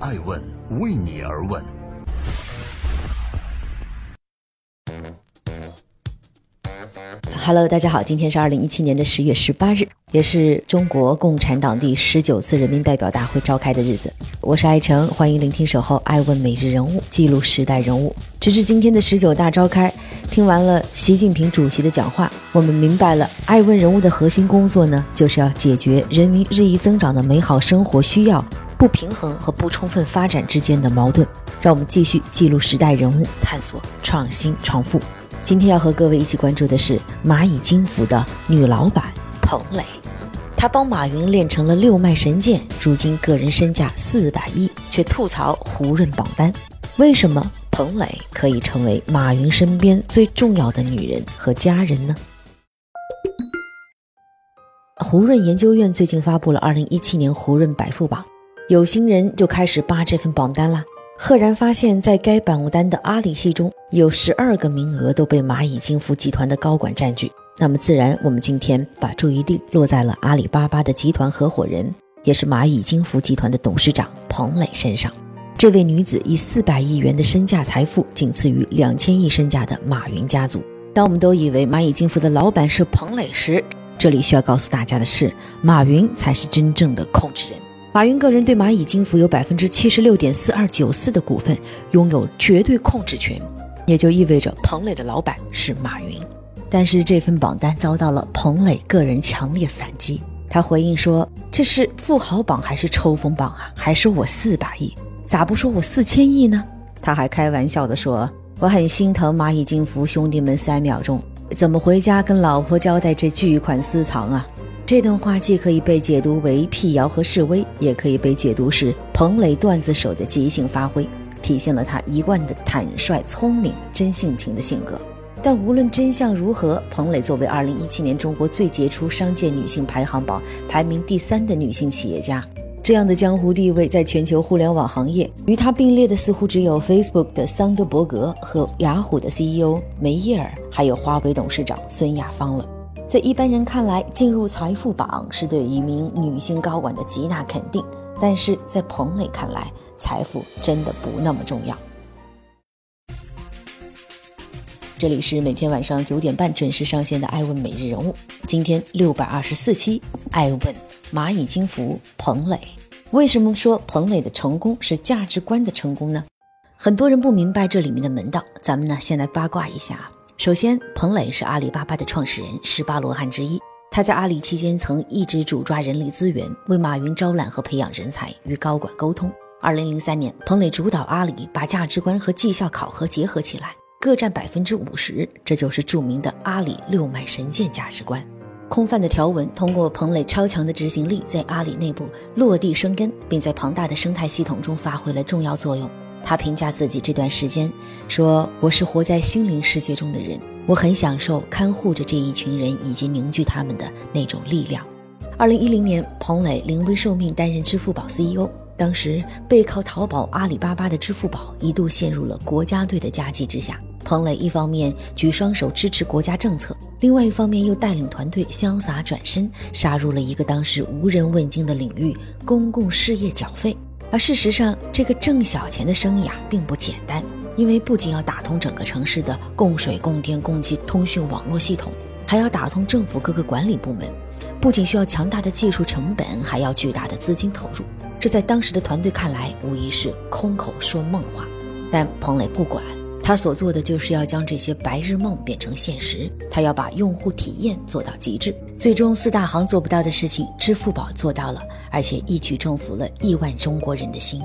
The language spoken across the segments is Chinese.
爱问为你而问。Hello，大家好，今天是二零一七年的十月十八日，也是中国共产党第十九次人民代表大会召开的日子。我是爱成，欢迎聆听守候爱问每日人物，记录时代人物。直至今天的十九大召开，听完了习近平主席的讲话，我们明白了爱问人物的核心工作呢，就是要解决人民日益增长的美好生活需要不平衡和不充分发展之间的矛盾。让我们继续记录时代人物，探索创新创富。今天要和各位一起关注的是蚂蚁金服的女老板彭磊，她帮马云练成了六脉神剑，如今个人身价四百亿，却吐槽胡润榜单。为什么彭磊可以成为马云身边最重要的女人和家人呢？胡润研究院最近发布了二零一七年胡润百富榜，有心人就开始扒这份榜单啦。赫然发现，在该榜单的阿里系中有十二个名额都被蚂蚁金服集团的高管占据。那么，自然我们今天把注意力落在了阿里巴巴的集团合伙人，也是蚂蚁金服集团的董事长彭磊身上。这位女子以四百亿元的身价财富，仅次于两千亿身价的马云家族。当我们都以为蚂蚁金服的老板是彭磊时，这里需要告诉大家的是，马云才是真正的控制人。马云个人对蚂蚁金服有百分之七十六点四二九四的股份，拥有绝对控制权，也就意味着彭磊的老板是马云。但是这份榜单遭到了彭磊个人强烈反击，他回应说：“这是富豪榜还是抽风榜啊？还是我四百亿？咋不说我四千亿呢？”他还开玩笑的说：“我很心疼蚂蚁金服兄弟们三秒钟，怎么回家跟老婆交代这巨款私藏啊？”这段话既可以被解读为辟谣和示威，也可以被解读是彭磊段子手的即兴发挥，体现了他一贯的坦率、聪明、真性情的性格。但无论真相如何，彭磊作为2017年中国最杰出商界女性排行榜排名第三的女性企业家，这样的江湖地位，在全球互联网行业与她并列的似乎只有 Facebook 的桑德伯格和雅虎的 CEO 梅耶尔，还有华为董事长孙亚芳了。在一般人看来，进入财富榜是对一名女性高管的极大肯定，但是在彭磊看来，财富真的不那么重要。这里是每天晚上九点半准时上线的《爱问每日人物》，今天六百二十四期，《爱问蚂蚁金服彭磊》。为什么说彭磊的成功是价值观的成功呢？很多人不明白这里面的门道，咱们呢先来八卦一下。首先，彭磊是阿里巴巴的创始人，十八罗汉之一。他在阿里期间曾一直主抓人力资源，为马云招揽和培养人才，与高管沟通。二零零三年，彭磊主导阿里把价值观和绩效考核结合起来，各占百分之五十，这就是著名的阿里六脉神剑价值观。空泛的条文通过彭磊超强的执行力，在阿里内部落地生根，并在庞大的生态系统中发挥了重要作用。他评价自己这段时间说：“我是活在心灵世界中的人，我很享受看护着这一群人以及凝聚他们的那种力量。”二零一零年，彭磊临危受命担任支付宝 CEO，当时背靠淘宝、阿里巴巴的支付宝一度陷入了国家队的夹击之下。彭磊一方面举双手支持国家政策，另外一方面又带领团队潇洒转身，杀入了一个当时无人问津的领域——公共事业缴费。而事实上，这个挣小钱的生意啊，并不简单，因为不仅要打通整个城市的供水、供电、供气通讯网络系统，还要打通政府各个管理部门，不仅需要强大的技术成本，还要巨大的资金投入。这在当时的团队看来，无疑是空口说梦话。但彭磊不管。他所做的就是要将这些白日梦变成现实，他要把用户体验做到极致。最终，四大行做不到的事情，支付宝做到了，而且一举征服了亿万中国人的心。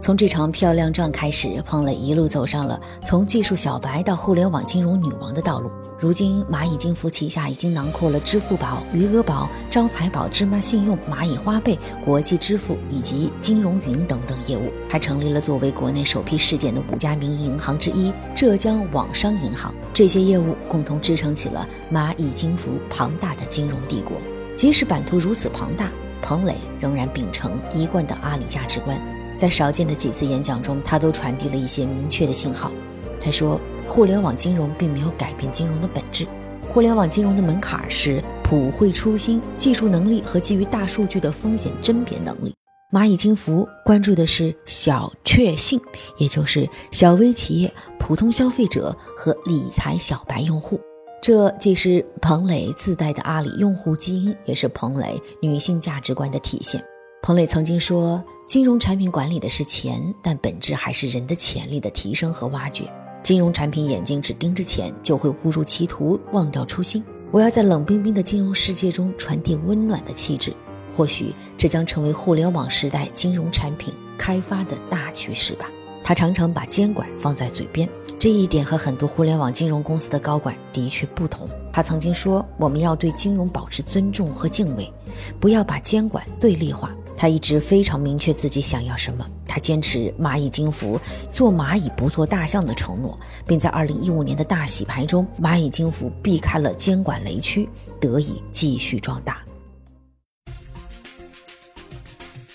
从这场漂亮仗开始，彭磊一路走上了从技术小白到互联网金融女王的道路。如今，蚂蚁金服旗下已经囊括了支付宝、余额宝、招财宝、芝麻信用、蚂蚁花呗、国际支付以及金融云等等业务，还成立了作为国内首批试点的五家民营银行之一浙江网商银行。这些业务共同支撑起了蚂蚁金服庞大的金融帝国。即使版图如此庞大，彭磊仍然秉承一贯的阿里价值观。在少见的几次演讲中，他都传递了一些明确的信号。他说：“互联网金融并没有改变金融的本质，互联网金融的门槛是普惠初心、技术能力和基于大数据的风险甄别能力。蚂蚁金服关注的是小确幸，也就是小微企业、普通消费者和理财小白用户。这既是彭磊自带的阿里用户基因，也是彭磊女性价值观的体现。彭磊曾经说：“金融产品管理的是钱，但本质还是人的潜力的提升和挖掘。金融产品眼睛只盯着钱，就会误入歧途，忘掉初心。我要在冷冰冰的金融世界中传递温暖的气质。”或许这将成为互联网时代金融产品开发的大趋势吧。他常常把监管放在嘴边，这一点和很多互联网金融公司的高管的确不同。他曾经说：“我们要对金融保持尊重和敬畏，不要把监管对立化。”他一直非常明确自己想要什么。他坚持蚂蚁金服做蚂蚁不做大象的承诺，并在2015年的大洗牌中，蚂蚁金服避开了监管雷区，得以继续壮大。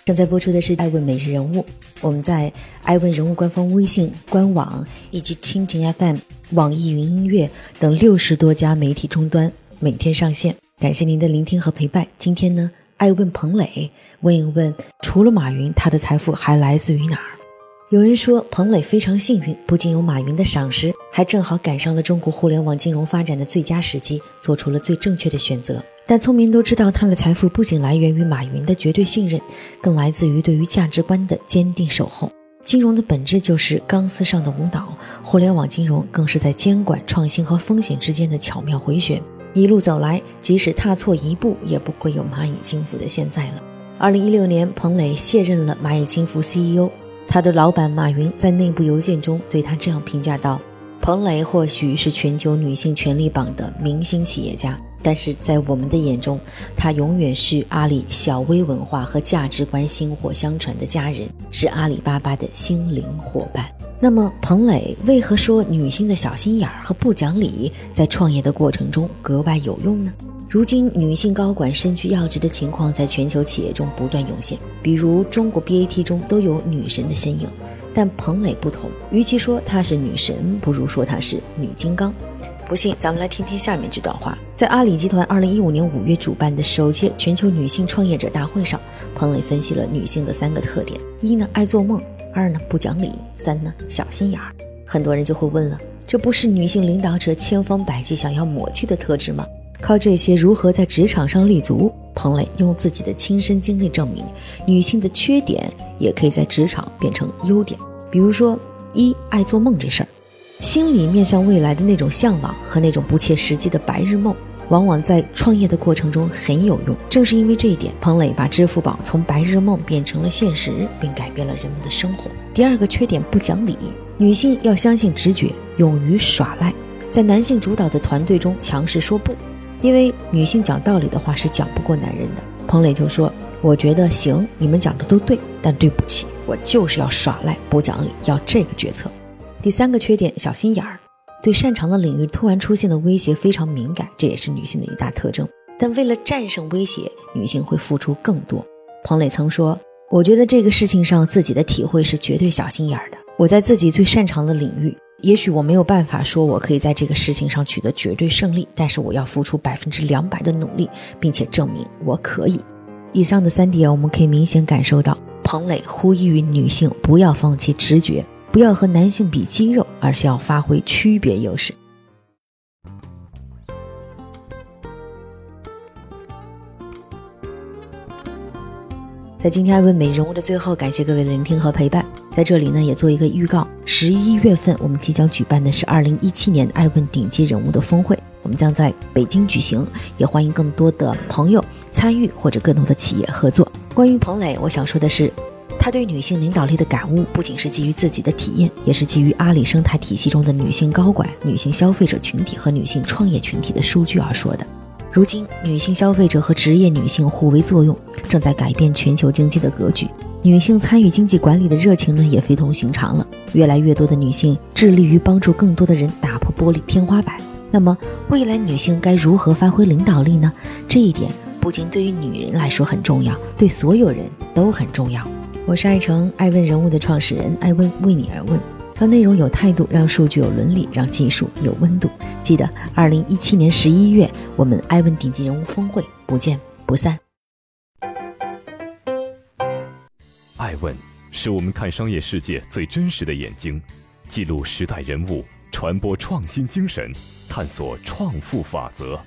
正在播出的是《爱问每日人物》，我们在爱问人物官方微信官网以及蜻蜓 FM、网易云音乐等六十多家媒体终端每天上线。感谢您的聆听和陪伴。今天呢，爱问彭磊问一问：除了马云，他的财富还来自于哪儿？有人说，彭磊非常幸运，不仅有马云的赏识，还正好赶上了中国互联网金融发展的最佳时机，做出了最正确的选择。但聪明都知道，他的财富不仅来源于马云的绝对信任，更来自于对于价值观的坚定守候。金融的本质就是钢丝上的舞蹈，互联网金融更是在监管、创新和风险之间的巧妙回旋。一路走来，即使踏错一步，也不会有蚂蚁金服的现在了。二零一六年，彭磊卸任了蚂蚁金服 CEO，他的老板马云在内部邮件中对他这样评价道：“彭磊或许是全球女性权力榜的明星企业家。”但是在我们的眼中，他永远是阿里小微文化和价值观薪火相传的家人，是阿里巴巴的心灵伙伴。那么，彭磊为何说女性的小心眼儿和不讲理在创业的过程中格外有用呢？如今，女性高管身居要职的情况在全球企业中不断涌现，比如中国 BAT 中都有女神的身影。但彭磊不同，与其说她是女神，不如说她是女金刚。不信，咱们来听听下面这段话。在阿里集团二零一五年五月主办的首届全球女性创业者大会上，彭磊分析了女性的三个特点：一呢爱做梦，二呢不讲理，三呢小心眼儿。很多人就会问了，这不是女性领导者千方百计想要抹去的特质吗？靠这些如何在职场上立足？彭磊用自己的亲身经历证明，女性的缺点也可以在职场变成优点。比如说，一爱做梦这事儿。心里面向未来的那种向往和那种不切实际的白日梦，往往在创业的过程中很有用。正是因为这一点，彭磊把支付宝从白日梦变成了现实，并改变了人们的生活。第二个缺点不讲理，女性要相信直觉，勇于耍赖，在男性主导的团队中强势说不，因为女性讲道理的话是讲不过男人的。彭磊就说：“我觉得行，你们讲的都对，但对不起，我就是要耍赖不讲理，要这个决策。”第三个缺点，小心眼儿，对擅长的领域突然出现的威胁非常敏感，这也是女性的一大特征。但为了战胜威胁，女性会付出更多。彭磊曾说：“我觉得这个事情上自己的体会是绝对小心眼儿的。我在自己最擅长的领域，也许我没有办法说我可以在这个事情上取得绝对胜利，但是我要付出百分之两百的努力，并且证明我可以。”以上的三点，我们可以明显感受到，彭磊呼吁女性不要放弃直觉。不要和男性比肌肉，而是要发挥区别优势。在今天爱问美人物的最后，感谢各位的聆听和陪伴。在这里呢，也做一个预告：十一月份我们即将举办的是二零一七年爱问顶级人物的峰会，我们将在北京举行，也欢迎更多的朋友参与或者更多的企业合作。关于彭磊，我想说的是。他对女性领导力的感悟，不仅是基于自己的体验，也是基于阿里生态体系中的女性高管、女性消费者群体和女性创业群体的数据而说的。如今，女性消费者和职业女性互为作用，正在改变全球经济的格局。女性参与经济管理的热情呢，也非同寻常了。越来越多的女性致力于帮助更多的人打破玻璃天花板。那么，未来女性该如何发挥领导力呢？这一点不仅对于女人来说很重要，对所有人都很重要。我是爱成爱问人物的创始人，爱问为你而问，让内容有态度，让数据有伦理，让技术有温度。记得二零一七年十一月，我们爱问顶级人物峰会，不见不散。爱问是我们看商业世界最真实的眼睛，记录时代人物，传播创新精神，探索创富法则。